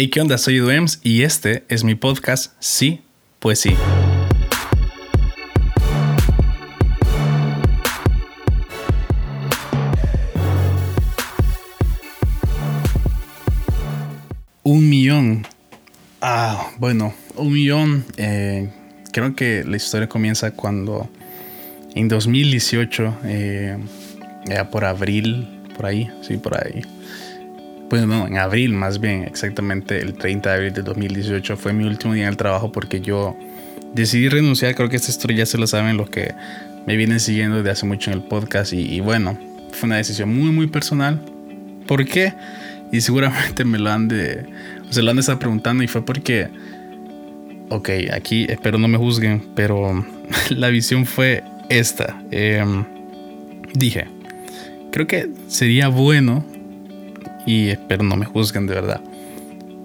Hey, ¿qué onda? Soy Duems y este es mi podcast Sí, pues sí. Un millón. Ah, bueno, un millón. Eh, creo que la historia comienza cuando en 2018, eh, ya por abril, por ahí, sí, por ahí. Pues no, en abril más bien, exactamente el 30 de abril de 2018 fue mi último día en el trabajo porque yo decidí renunciar. Creo que esta historia ya se lo saben los que me vienen siguiendo desde hace mucho en el podcast y, bueno, fue una decisión muy, muy personal. ¿Por qué? Y seguramente me lo han de, se lo han de estar preguntando y fue porque, ok, aquí espero no me juzguen, pero la visión fue esta. Em, dije, creo que sería bueno y espero no me juzguen de verdad.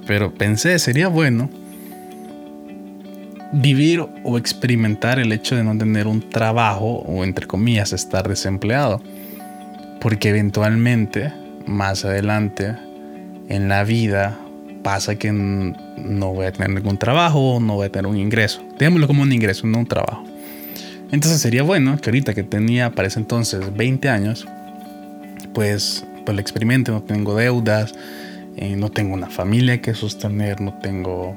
Pero pensé, sería bueno vivir o experimentar el hecho de no tener un trabajo o entre comillas estar desempleado. Porque eventualmente, más adelante, en la vida pasa que no voy a tener ningún trabajo, no voy a tener un ingreso. Digámoslo como un ingreso, no un trabajo. Entonces sería bueno que ahorita que tenía para ese entonces 20 años, pues pues el experimente, no tengo deudas, eh, no tengo una familia que sostener, no tengo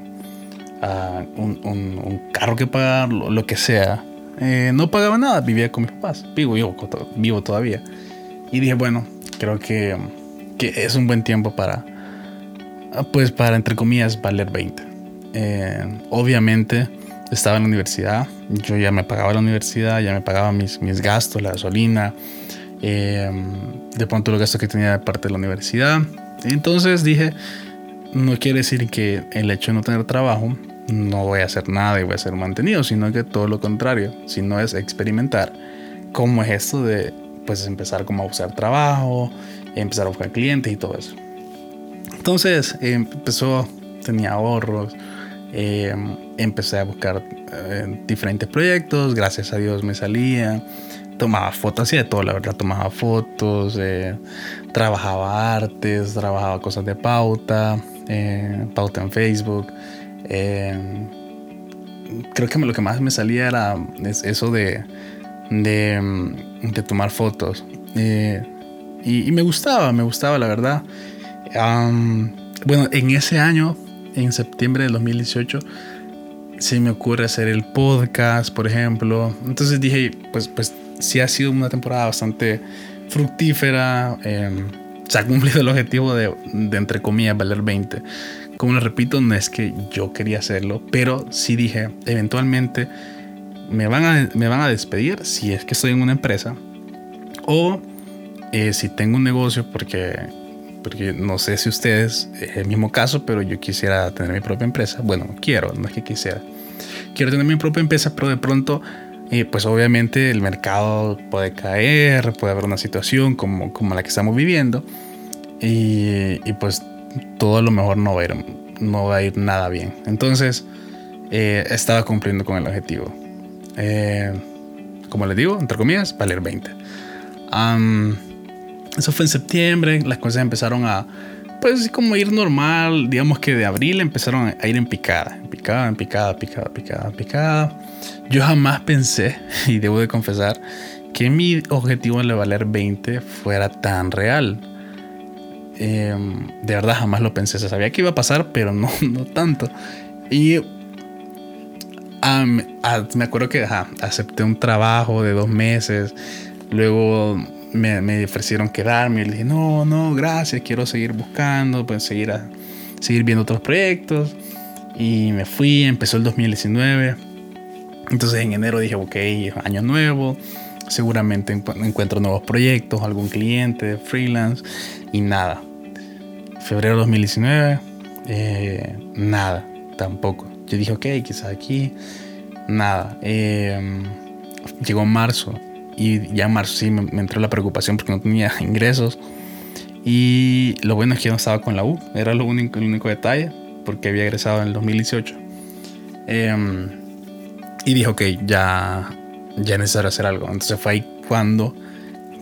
ah, un, carro que pagar, lo, que sea. Eh, no pagaba nada, vivía con mis papás, vivo, vivo, vivo todavía. Y dije, bueno, creo que, que, es un buen tiempo para, ah, pues para, entre comillas, valer 20. Eh, obviamente estaba en la universidad, yo ya me pagaba la universidad, ya me pagaba mis, mis gastos, la gasolina, eh, de pronto los gastos que tenía de parte de la universidad. Entonces dije, no quiere decir que el hecho de no tener trabajo no voy a hacer nada y voy a ser mantenido, sino que todo lo contrario, sino es experimentar cómo es esto de pues empezar como a buscar trabajo, empezar a buscar clientes y todo eso. Entonces empezó, tenía ahorros, eh, empecé a buscar eh, diferentes proyectos, gracias a Dios me salía tomaba fotos, hacía de todo, la verdad, tomaba fotos, eh, trabajaba artes, trabajaba cosas de pauta, eh, pauta en Facebook. Creo que lo que más me salía era eso de, de, tomar fotos. Y, me gustaba, me gustaba, la verdad. bueno, en ese año, en septiembre del 2018, se me ocurre hacer el podcast, por ejemplo. Entonces dije, pues, pues sí ha sido una temporada bastante fructífera. Em, se ha cumplido el objetivo de, entre comillas, valer 20. Como les repito, no es que yo quería hacerlo, pero sí dije, eventualmente me van a, me van a despedir si es que estoy en una empresa o eh, si tengo un negocio, porque, porque no sé si ustedes, es el mismo caso, pero yo quisiera tener mi propia empresa. Bueno, quiero, no es que quisiera. Quiero tener mi propia empresa, pero de pronto y pues obviamente el mercado puede caer, puede haber una situación como, como la que estamos viviendo y, y, pues todo a lo mejor no va a ir, no va a ir nada bien. Entonces eh, estaba cumpliendo con el objetivo. Eh, como les digo, entre comillas, valer 20. Eso fue en septiembre, las cosas empezaron a, pues como ir normal, digamos que de abril empezaron a ir en picada, en picada, en picada, picada, picada, picada. Yo jamás pensé, y debo de confesar, que mi objetivo de valer 20 fuera tan real. Em, de verdad jamás lo pensé. Se sabía que iba a pasar, pero no, no tanto. Y me acuerdo que acepté un trabajo de dos meses. Luego me, me, ofrecieron quedarme. Y le dije, no, no, gracias. Quiero seguir buscando, pues seguir, a, seguir viendo otros proyectos. Y me fui, empezó el 2019. Entonces en enero dije, ok, año nuevo, seguramente encuentro nuevos proyectos, algún cliente, freelance y nada. Febrero 2019, eh, nada, tampoco. Yo dije, ok, quizás aquí, nada. Em, llegó marzo y ya marzo sí me, entró la preocupación porque no tenía ingresos. Y lo bueno es que yo no estaba con la U, era lo único, el único detalle, porque había egresado en el 2018. Eh, em, y dijo que ya, ya es necesario hacer algo. Entonces fue ahí cuando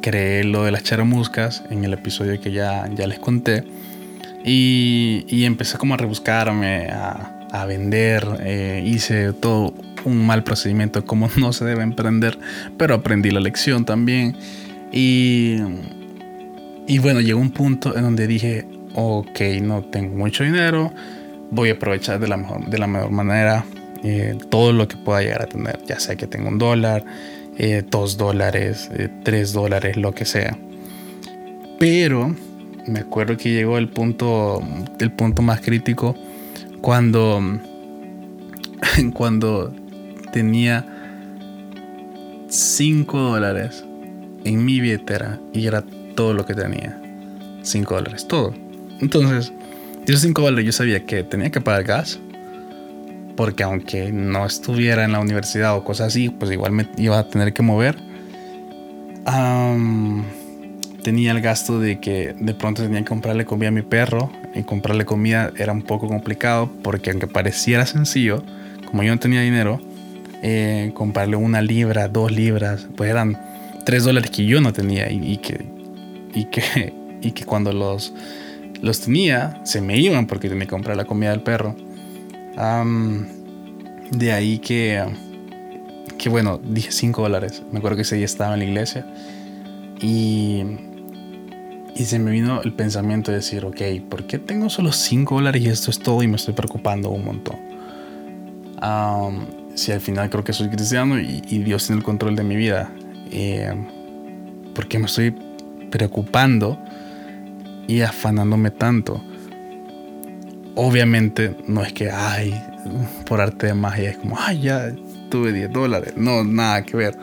creé lo de las charamuscas en el episodio que ya, ya les conté. Y, y empecé como a rebuscarme, a, a vender. Eh, hice todo un mal procedimiento de cómo no se debe emprender, pero aprendí la lección también. Y, y bueno, llegó un punto en donde dije, ok, no tengo mucho dinero, voy a aprovechar de la mejor, de la mejor manera eh, todo lo que pueda llegar a tener, ya sea que tengo un dólar, eh, dos dólares, eh, tres dólares, lo que sea. Pero me acuerdo que llegó el punto, el punto más crítico cuando, cuando tenía 5 dólares en mi billetera y era todo lo que tenía. 5 dólares, todo. Entonces, esos 5 dólares yo sabía que tenía que pagar gas. Porque aunque no estuviera en la universidad o cosas así, pues igual me iba a tener que mover. tenía el gasto de que de pronto tenía que comprarle comida a mi perro. Y comprarle comida era un poco complicado porque aunque pareciera sencillo, como yo no tenía dinero, eh, una libra, dos libras, pues eran tres dólares que yo no tenía y, que, y, que, y que cuando los los tenía, se me iban porque tenía que comprar la comida del perro. de ahí que, que, bueno, dije 5 dólares. Me acuerdo que ese día estaba en la iglesia y, y se me vino el pensamiento de decir, ok, ¿por qué tengo solo 5 dólares y esto es todo y me estoy preocupando un montón? Si al final creo que soy cristiano y, Dios tiene el control de mi vida, eh, ¿por qué me estoy preocupando? y afanándome tanto. Obviamente no es que, ay, por arte de magia es como, ay, ya tuve 10 dólares. No, nada que ver.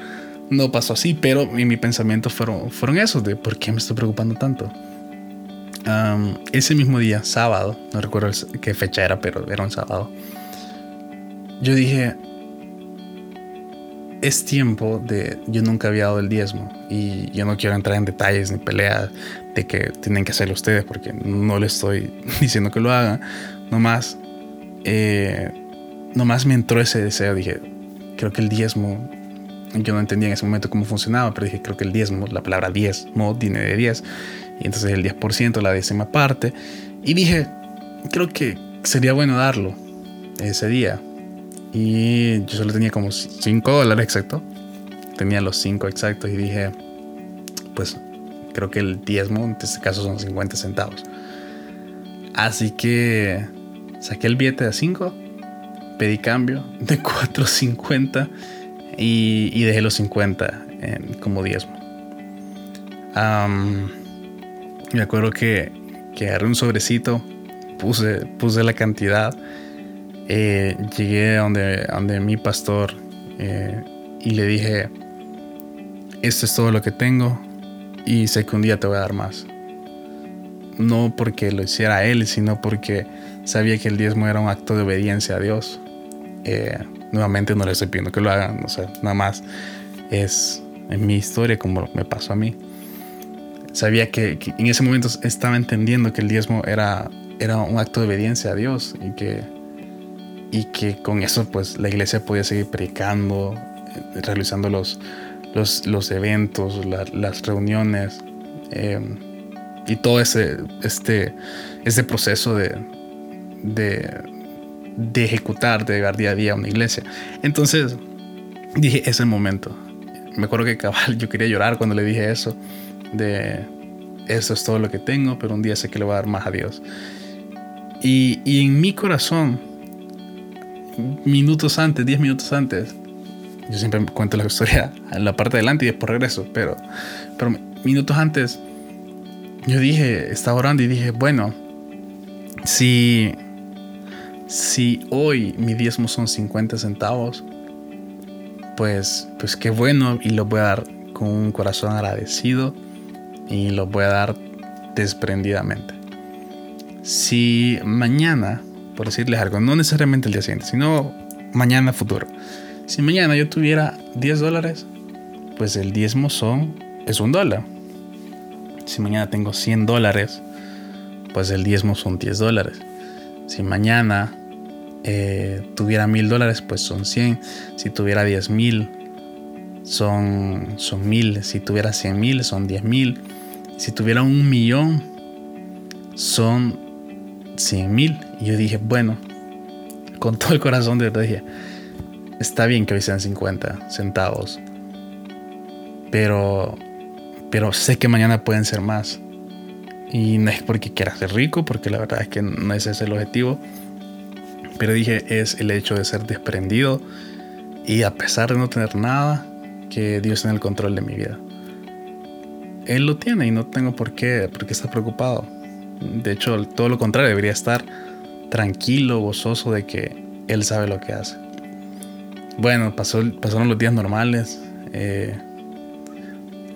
No pasó así, pero en mi pensamiento fueron, fueron esos de por qué me estoy preocupando tanto. ese mismo día, sábado, no recuerdo qué fecha era, pero era un sábado, yo dije, es tiempo de, yo nunca había dado el diezmo y yo no quiero entrar en detalles ni peleas de que tienen que hacerlo ustedes porque no le estoy diciendo que lo hagan. Nomás, eh, nomás me entró ese deseo. Dije, creo que el diezmo, yo no entendía en ese momento cómo funcionaba, pero dije, creo que el diezmo, la palabra diezmo viene de 10. Y entonces el 10%, la décima parte. Y dije, creo que sería bueno darlo ese día. Y yo solo tenía como 5 dólares exacto. Tenía los 5 exactos y dije, pues creo que el diezmo en este caso son 50 centavos. Así que saqué el billete de 5, pedí cambio de 4.50 y, y dejé los 50 como diezmo. me acuerdo que, que agarré un sobrecito, puse, puse la cantidad, eh, llegué a donde, donde mi pastor eh, y le dije, esto es todo lo que tengo, y sé que un día te voy a dar más. No porque lo hiciera él, sino porque sabía que el diezmo era un acto de obediencia a Dios. Eh, nuevamente no le estoy pidiendo que lo hagan, o sea, nada más es en mi historia como me pasó a mí. Sabía que, en ese momento estaba entendiendo que el diezmo era, era un acto de obediencia a Dios y que, y que con eso pues la iglesia podía seguir predicando, eh, realizando los, los, eventos, las reuniones eh, y todo ese este, este proceso de, de, ejecutar, de llegar día a día a una iglesia. Entonces dije, es el momento. Me acuerdo que cabal, yo quería llorar cuando le dije eso, de eso es todo lo que tengo, pero un día sé que le voy a dar más a Dios. Y, y en mi corazón, minutos antes, 10 minutos antes, yo siempre cuento la historia en la parte de adelante y después regreso, pero, pero minutos antes yo dije, estaba orando y dije, bueno, si, si hoy mi diezmo son 50 centavos, pues, pues qué bueno y lo voy a dar con un corazón agradecido y lo voy a dar desprendidamente. Si mañana, por decirles algo, no necesariamente el día siguiente, sino mañana futuro, si mañana yo tuviera 10 dólares, pues el diezmo son, es un dólar. Si mañana tengo 100 dólares, pues el diezmo son 10 dólares. Si mañana eh, tuviera mil dólares, pues son 100. Si tuviera 10 mil, son, son mil. Si tuviera 100 mil, son 10 mil. Si tuviera un millón, son 100 mil. Y yo dije, bueno, con todo el corazón de verdad dije, está bien que hoy sean 50 centavos, pero, pero sé que mañana pueden ser más. Y no es porque quiera ser rico, porque la verdad es que no ese es el objetivo. Pero dije, es el hecho de ser desprendido y a pesar de no tener nada, que Dios tiene el control de mi vida. Él lo tiene y no tengo por qué, por qué estar preocupado. De hecho, todo lo contrario, debería estar tranquilo, gozoso de que Él sabe lo que hace. Bueno, pasó, pasaron los días normales. Eh,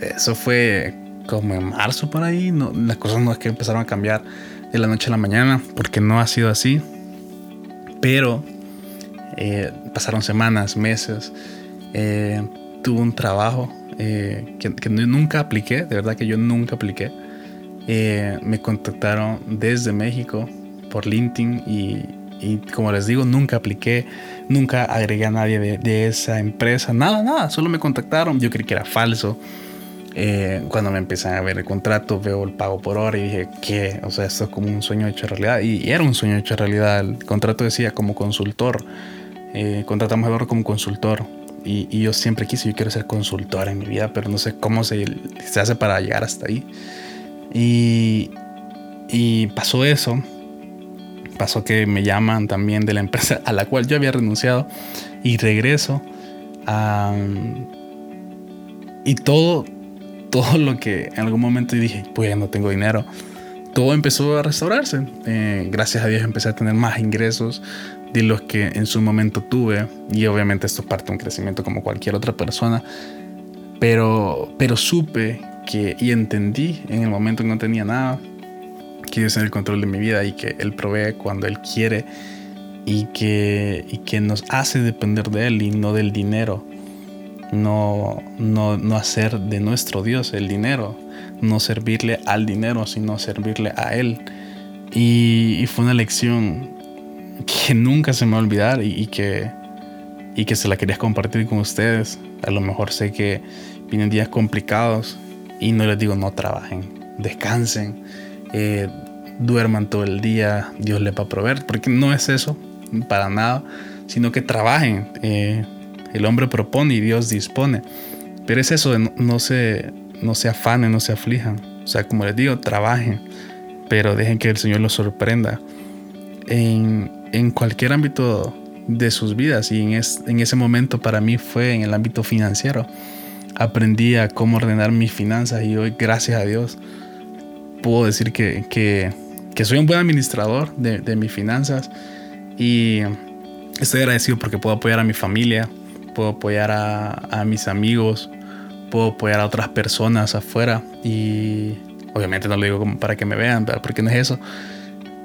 eso fue como en marzo por ahí. No, las cosas no es que empezaron a cambiar de la noche a la mañana, porque no ha sido así. Pero eh, pasaron semanas, meses. Eh, tuve un trabajo que, que, nunca apliqué, de verdad que yo nunca apliqué. me contactaron desde México por LinkedIn y, y como les digo, nunca apliqué, nunca agregué a nadie de, esa empresa, nada, nada, solo me contactaron, yo creí que era falso. Eh, cuando me empiezan a ver el contrato, veo el pago por hora y dije, ¿qué? O sea, esto es como un sueño hecho realidad. Y, era un sueño hecho realidad. El contrato decía como consultor, eh, contratamos a como consultor. Y, y, yo siempre quise, yo quiero ser consultor en mi vida, pero no sé cómo se, se hace para llegar hasta ahí. Y, y pasó eso pasó que me llaman también de la empresa a la cual yo había renunciado y regreso. y todo, todo lo que en algún momento dije, pues ya no tengo dinero, todo empezó a restaurarse. Eh, gracias a Dios empecé a tener más ingresos de los que en su momento tuve. Y obviamente esto parte de un crecimiento como cualquier otra persona. Pero, pero supe que y entendí en el momento que no tenía nada que Dios el control de mi vida y que Él provee cuando Él quiere y que, y que nos hace depender de Él y no del dinero. No, no, no hacer de nuestro Dios el dinero, no servirle al dinero, sino servirle a Él. Y, fue una lección que nunca se me va a olvidar y, que, y que se la quería compartir con ustedes. A lo mejor sé que vienen días complicados y no les digo no trabajen, descansen, eh, duerman todo el día, Dios les va a proveer, porque no es eso para nada, sino que trabajen. Eh, el hombre propone y Dios dispone. Pero es eso, no, se, no se afanen, no se aflijan. O sea, como les digo, trabajen, pero dejen que el Señor los sorprenda en, en cualquier ámbito de sus vidas. Y en, en ese momento para mí fue en el ámbito financiero. Aprendí a cómo ordenar mis finanzas y hoy, gracias a Dios, puedo decir que, que, que soy un buen administrador de, mis finanzas y estoy agradecido porque puedo apoyar a mi familia, puedo apoyar a, mis amigos, puedo apoyar a otras personas afuera y obviamente no lo digo para que me vean, porque no es eso,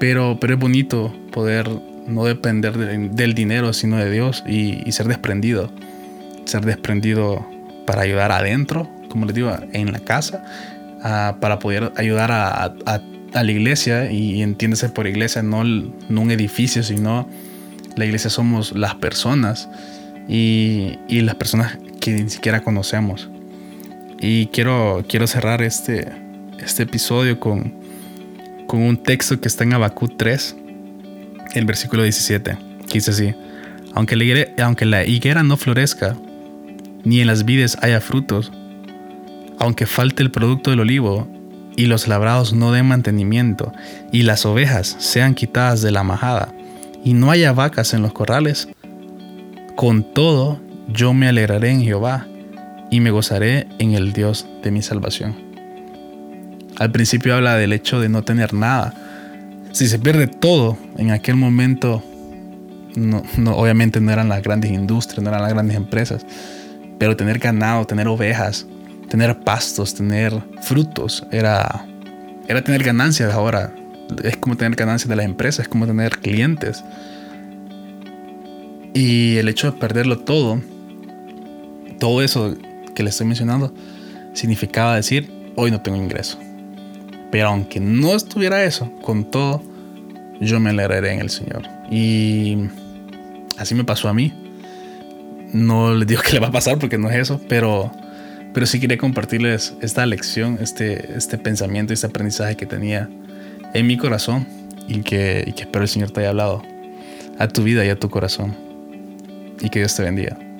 pero, pero es bonito poder no depender del dinero, sino de Dios y, ser desprendido, ser desprendido para ayudar adentro, como les digo, en la casa para poder ayudar a, la iglesia y entiéndase por iglesia no, no, un edificio, sino la iglesia somos las personas y, y, las personas que ni siquiera conocemos. Y quiero, quiero cerrar este, este episodio con, con un texto que está en Habacuc 3, el versículo 17, que dice así, aunque la, aunque la higuera no florezca, ni en las vides haya frutos, aunque falte el producto del olivo y los labrados no den mantenimiento y las ovejas sean quitadas de la majada y no haya vacas en los corrales, con todo yo me alegraré en Jehová y me gozaré en el Dios de mi salvación. Al principio habla del hecho de no tener nada. Si se pierde todo en aquel momento, no, obviamente no eran las grandes industrias, no eran las grandes empresas, pero tener ganado, tener ovejas, tener pastos, tener frutos, era, era tener ganancias ahora. Es como tener ganancias de las empresas, es como tener clientes. Y el hecho de perderlo todo, todo eso que le estoy mencionando, significaba decir, hoy no tengo ingreso. Pero aunque no estuviera eso, con todo, yo me alegraré en el Señor. Y así me pasó a mí. No les digo que le va a pasar porque no es eso, pero pero sí quería compartirles esta lección, este, este pensamiento, este aprendizaje que tenía en mi corazón y que, y que espero el Señor te haya hablado a tu vida y a tu corazón. Y que Dios te bendiga.